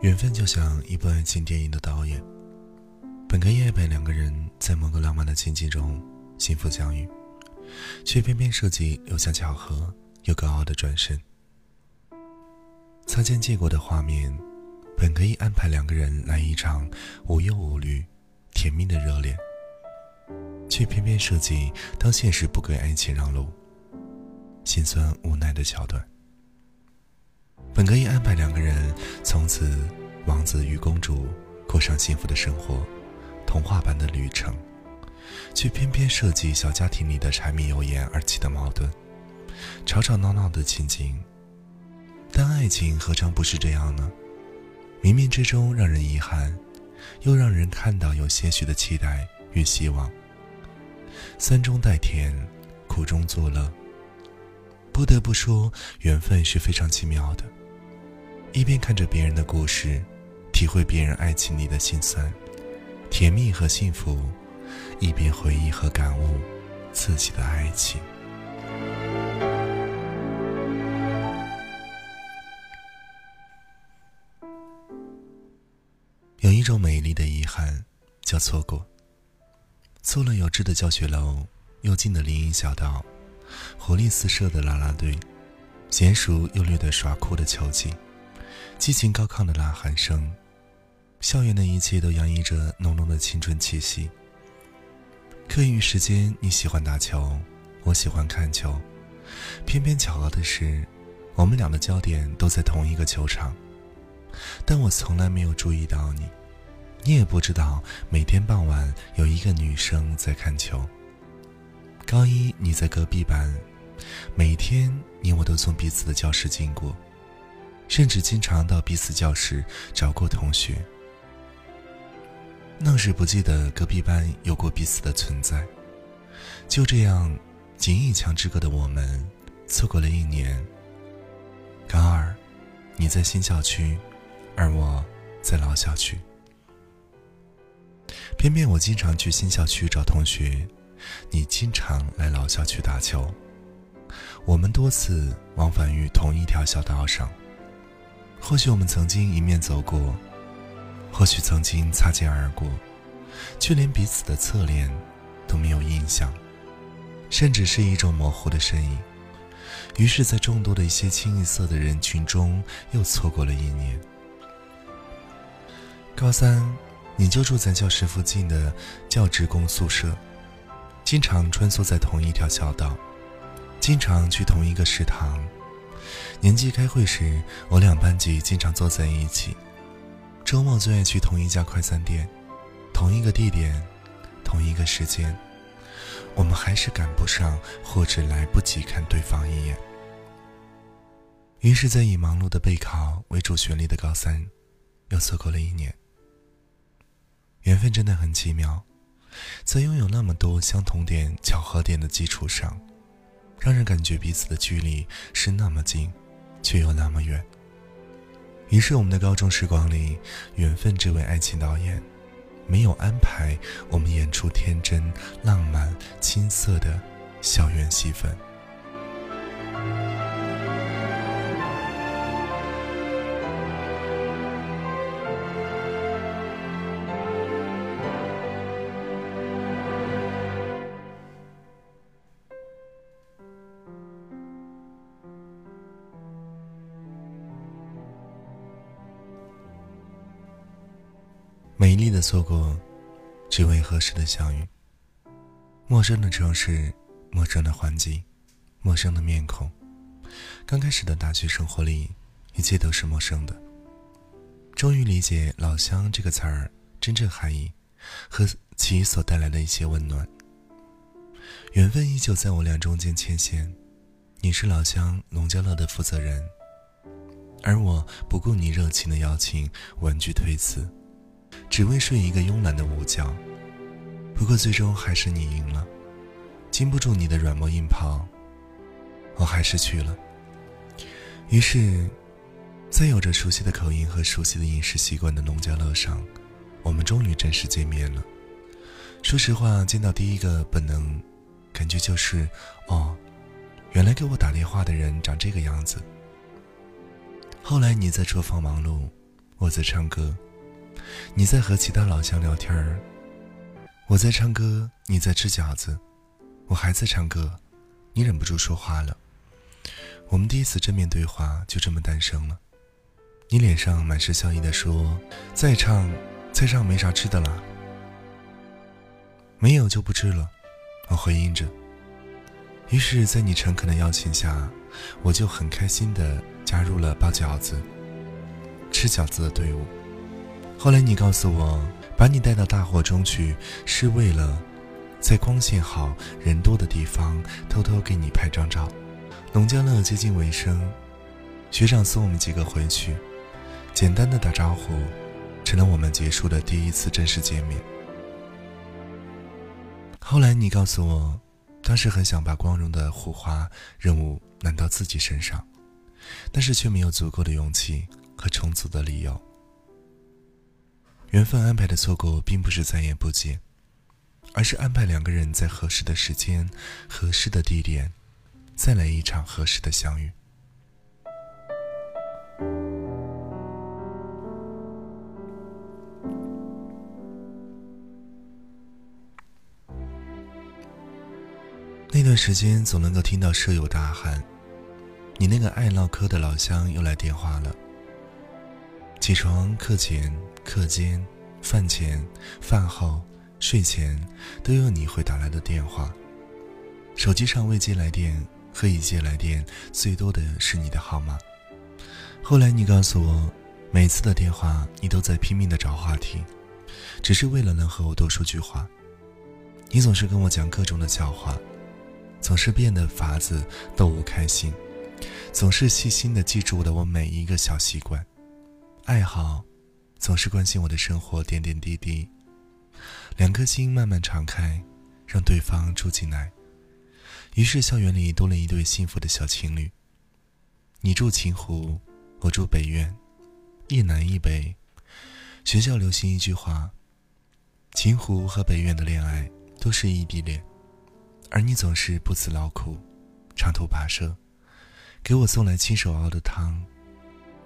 缘分就像一部爱情电影的导演，本可以安排两个人在某个浪漫的情景中幸福相遇，却偏偏设计留下巧合又高傲的转身。擦肩借过的画面，本可以安排两个人来一场无忧无虑、甜蜜的热恋，却偏偏设计当现实不给爱情让路，心酸无奈的桥段。本可以安排两个人从此王子与公主过上幸福的生活，童话般的旅程，却偏偏设计小家庭里的柴米油盐而起的矛盾，吵吵闹闹的情景。但爱情何尝不是这样呢？冥冥之中让人遗憾，又让人看到有些许的期待与希望。酸中带甜，苦中作乐。不得不说，缘分是非常奇妙的。一边看着别人的故事，体会别人爱情里的辛酸、甜蜜和幸福，一边回忆和感悟自己的爱情。有一种美丽的遗憾，叫错过。错了有致的教学楼，幽静的林荫小道，活力四射的啦啦队，娴熟又略带耍酷的球技。激情高亢的呐喊声，校园的一切都洋溢着浓浓的青春气息。课余时间，你喜欢打球，我喜欢看球，偏偏巧合的是，我们俩的焦点都在同一个球场。但我从来没有注意到你，你也不知道每天傍晚有一个女生在看球。高一你在隔壁班，每天你我都从彼此的教室经过。甚至经常到彼此教室找过同学。愣是不记得隔壁班有过彼此的存在，就这样，仅一墙之隔的我们，错过了一年。高二，你在新校区，而我在老校区。偏偏我经常去新校区找同学，你经常来老校区打球。我们多次往返于同一条小道上。或许我们曾经迎面走过，或许曾经擦肩而过，却连彼此的侧脸都没有印象，甚至是一种模糊的身影。于是，在众多的一些清一色的人群中，又错过了一年。高三，你就住在教室附近的教职工宿舍，经常穿梭在同一条小道，经常去同一个食堂。年级开会时，我俩班级经常坐在一起。周末最爱去同一家快餐店，同一个地点，同一个时间。我们还是赶不上，或者来不及看对方一眼。于是，在以忙碌的备考为主旋律的高三，又错过了一年。缘分真的很奇妙，在拥有那么多相同点、巧合点的基础上，让人感觉彼此的距离是那么近。却又那么远。于是，我们的高中时光里，缘分这位爱情导演，没有安排我们演出天真、浪漫、青涩的校园戏份。美丽的错过，只为合适的相遇。陌生的城市，陌生的环境，陌生的面孔。刚开始的大学生活里，一切都是陌生的。终于理解“老乡”这个词儿真正含义和其所带来的一些温暖。缘分依旧在我俩中间牵线。你是老乡农家乐的负责人，而我不顾你热情的邀请，婉拒推辞。只为睡一个慵懒的午觉，不过最终还是你赢了，经不住你的软磨硬泡，我还是去了。于是，在有着熟悉的口音和熟悉的饮食习惯的农家乐上，我们终于正式见面了。说实话，见到第一个本能感觉就是，哦，原来给我打电话的人长这个样子。后来你在厨房忙碌。我在唱歌，你在和其他老乡聊天儿。我在唱歌，你在吃饺子，我还在唱歌，你忍不住说话了。我们第一次正面对话就这么诞生了。你脸上满是笑意的说：“再唱，再唱没啥吃的啦。”没有就不吃了，我回应着。于是，在你诚恳的邀请下，我就很开心的加入了包饺子、吃饺子的队伍。后来你告诉我。把你带到大火中去，是为了在光线好、人多的地方偷偷给你拍张照。农家乐接近尾声，学长送我们几个回去，简单的打招呼，成了我们结束的第一次正式见面。后来你告诉我，当时很想把光荣的护花任务揽到自己身上，但是却没有足够的勇气和充足的理由。缘分安排的错过，并不是再也不见，而是安排两个人在合适的时间、合适的地点，再来一场合适的相遇。那段时间，总能够听到舍友大喊：“你那个爱唠嗑的老乡又来电话了。”起床、课前。课间、饭前、饭后、睡前，都有你会打来的电话。手机上未接来电和已接来电最多的是你的号码。后来你告诉我，每次的电话你都在拼命的找话题，只是为了能和我多说句话。你总是跟我讲各种的笑话，总是变的法子逗我开心，总是细心的记住了我每一个小习惯、爱好。总是关心我的生活点点滴滴，两颗心慢慢敞开，让对方住进来。于是校园里多了一对幸福的小情侣。你住秦湖，我住北苑，一南一北。学校流行一句话：秦湖和北苑的恋爱都是异地恋，而你总是不辞劳苦，长途跋涉，给我送来亲手熬的汤。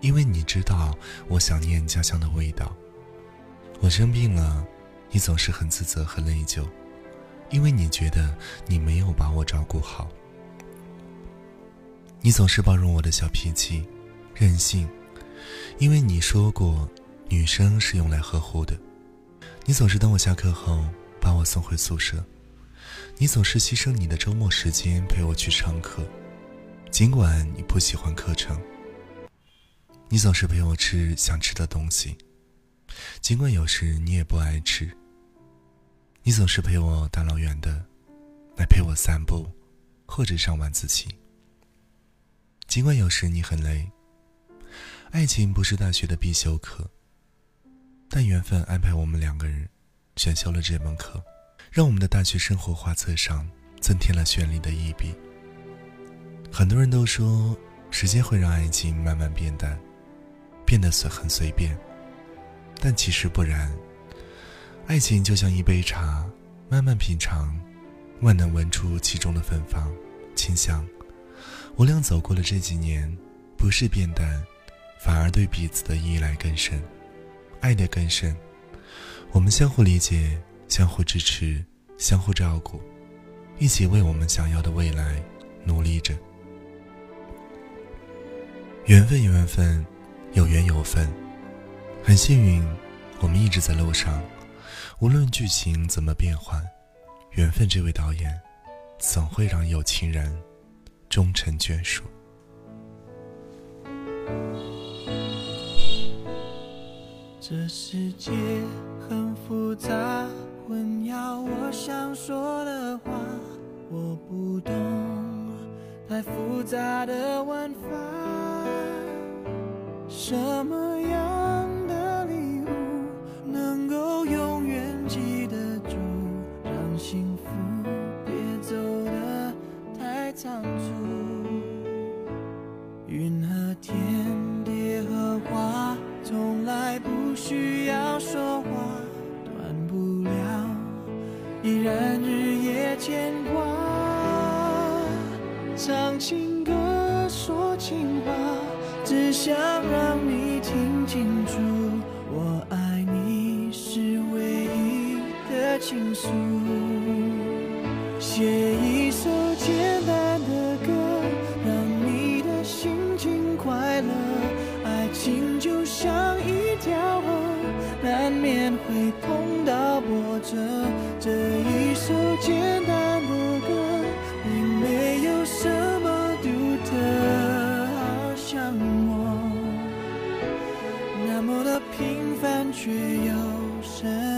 因为你知道我想念家乡的味道，我生病了，你总是很自责和内疚，因为你觉得你没有把我照顾好。你总是包容我的小脾气、任性，因为你说过女生是用来呵护的。你总是等我下课后把我送回宿舍，你总是牺牲你的周末时间陪我去上课，尽管你不喜欢课程。你总是陪我吃想吃的东西，尽管有时你也不爱吃。你总是陪我大老远的来陪我散步，或者上晚自习。尽管有时你很累。爱情不是大学的必修课，但缘分安排我们两个人选修了这门课，让我们的大学生活画册上增添了绚丽的一笔。很多人都说，时间会让爱情慢慢变淡。变得随很随便，但其实不然。爱情就像一杯茶，慢慢品尝，万能闻出其中的芬芳、清香。我俩走过了这几年，不是变淡，反而对彼此的依赖更深，爱得更深。我们相互理解，相互支持，相互照顾，一起为我们想要的未来努力着。缘分，缘分。有缘有分，很幸运，我们一直在路上。无论剧情怎么变换，缘分这位导演，总会让有情人终成眷属。这世界很复杂，混淆我想说的话，我不懂太复杂的玩法。什么样的礼物能够永远记得住，让幸福别走得太仓促？云和天，蝶和花，从来不需要说话，断不了，依然日夜牵挂。唱情歌，说情话。只想让你听清楚我爱你是唯一的倾诉。写一首简单的歌让你的心情快乐爱情就像一条河难免会碰到波折。这一首简却又深。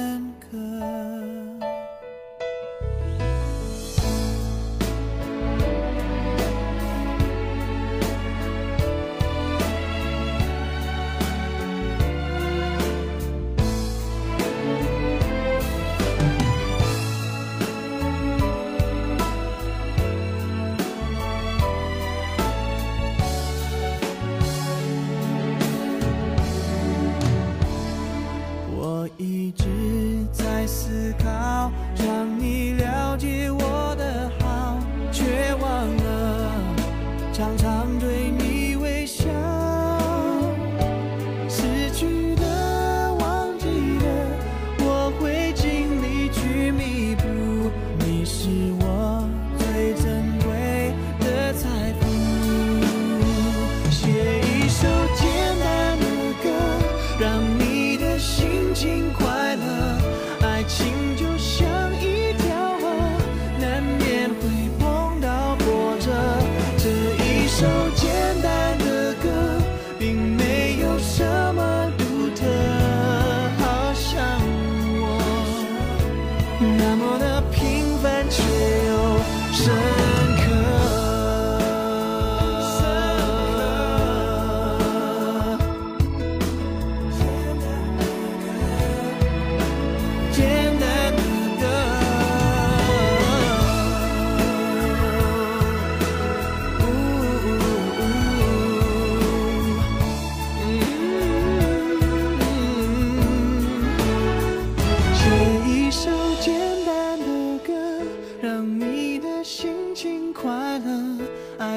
心情。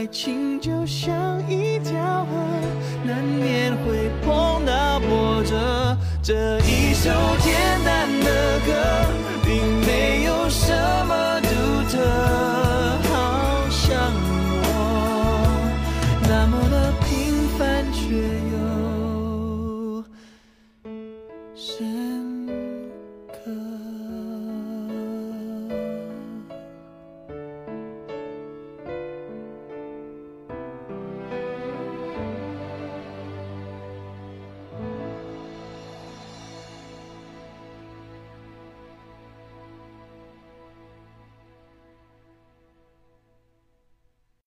爱情就像一条河难免会碰到波折。这一首简单的歌并没有什么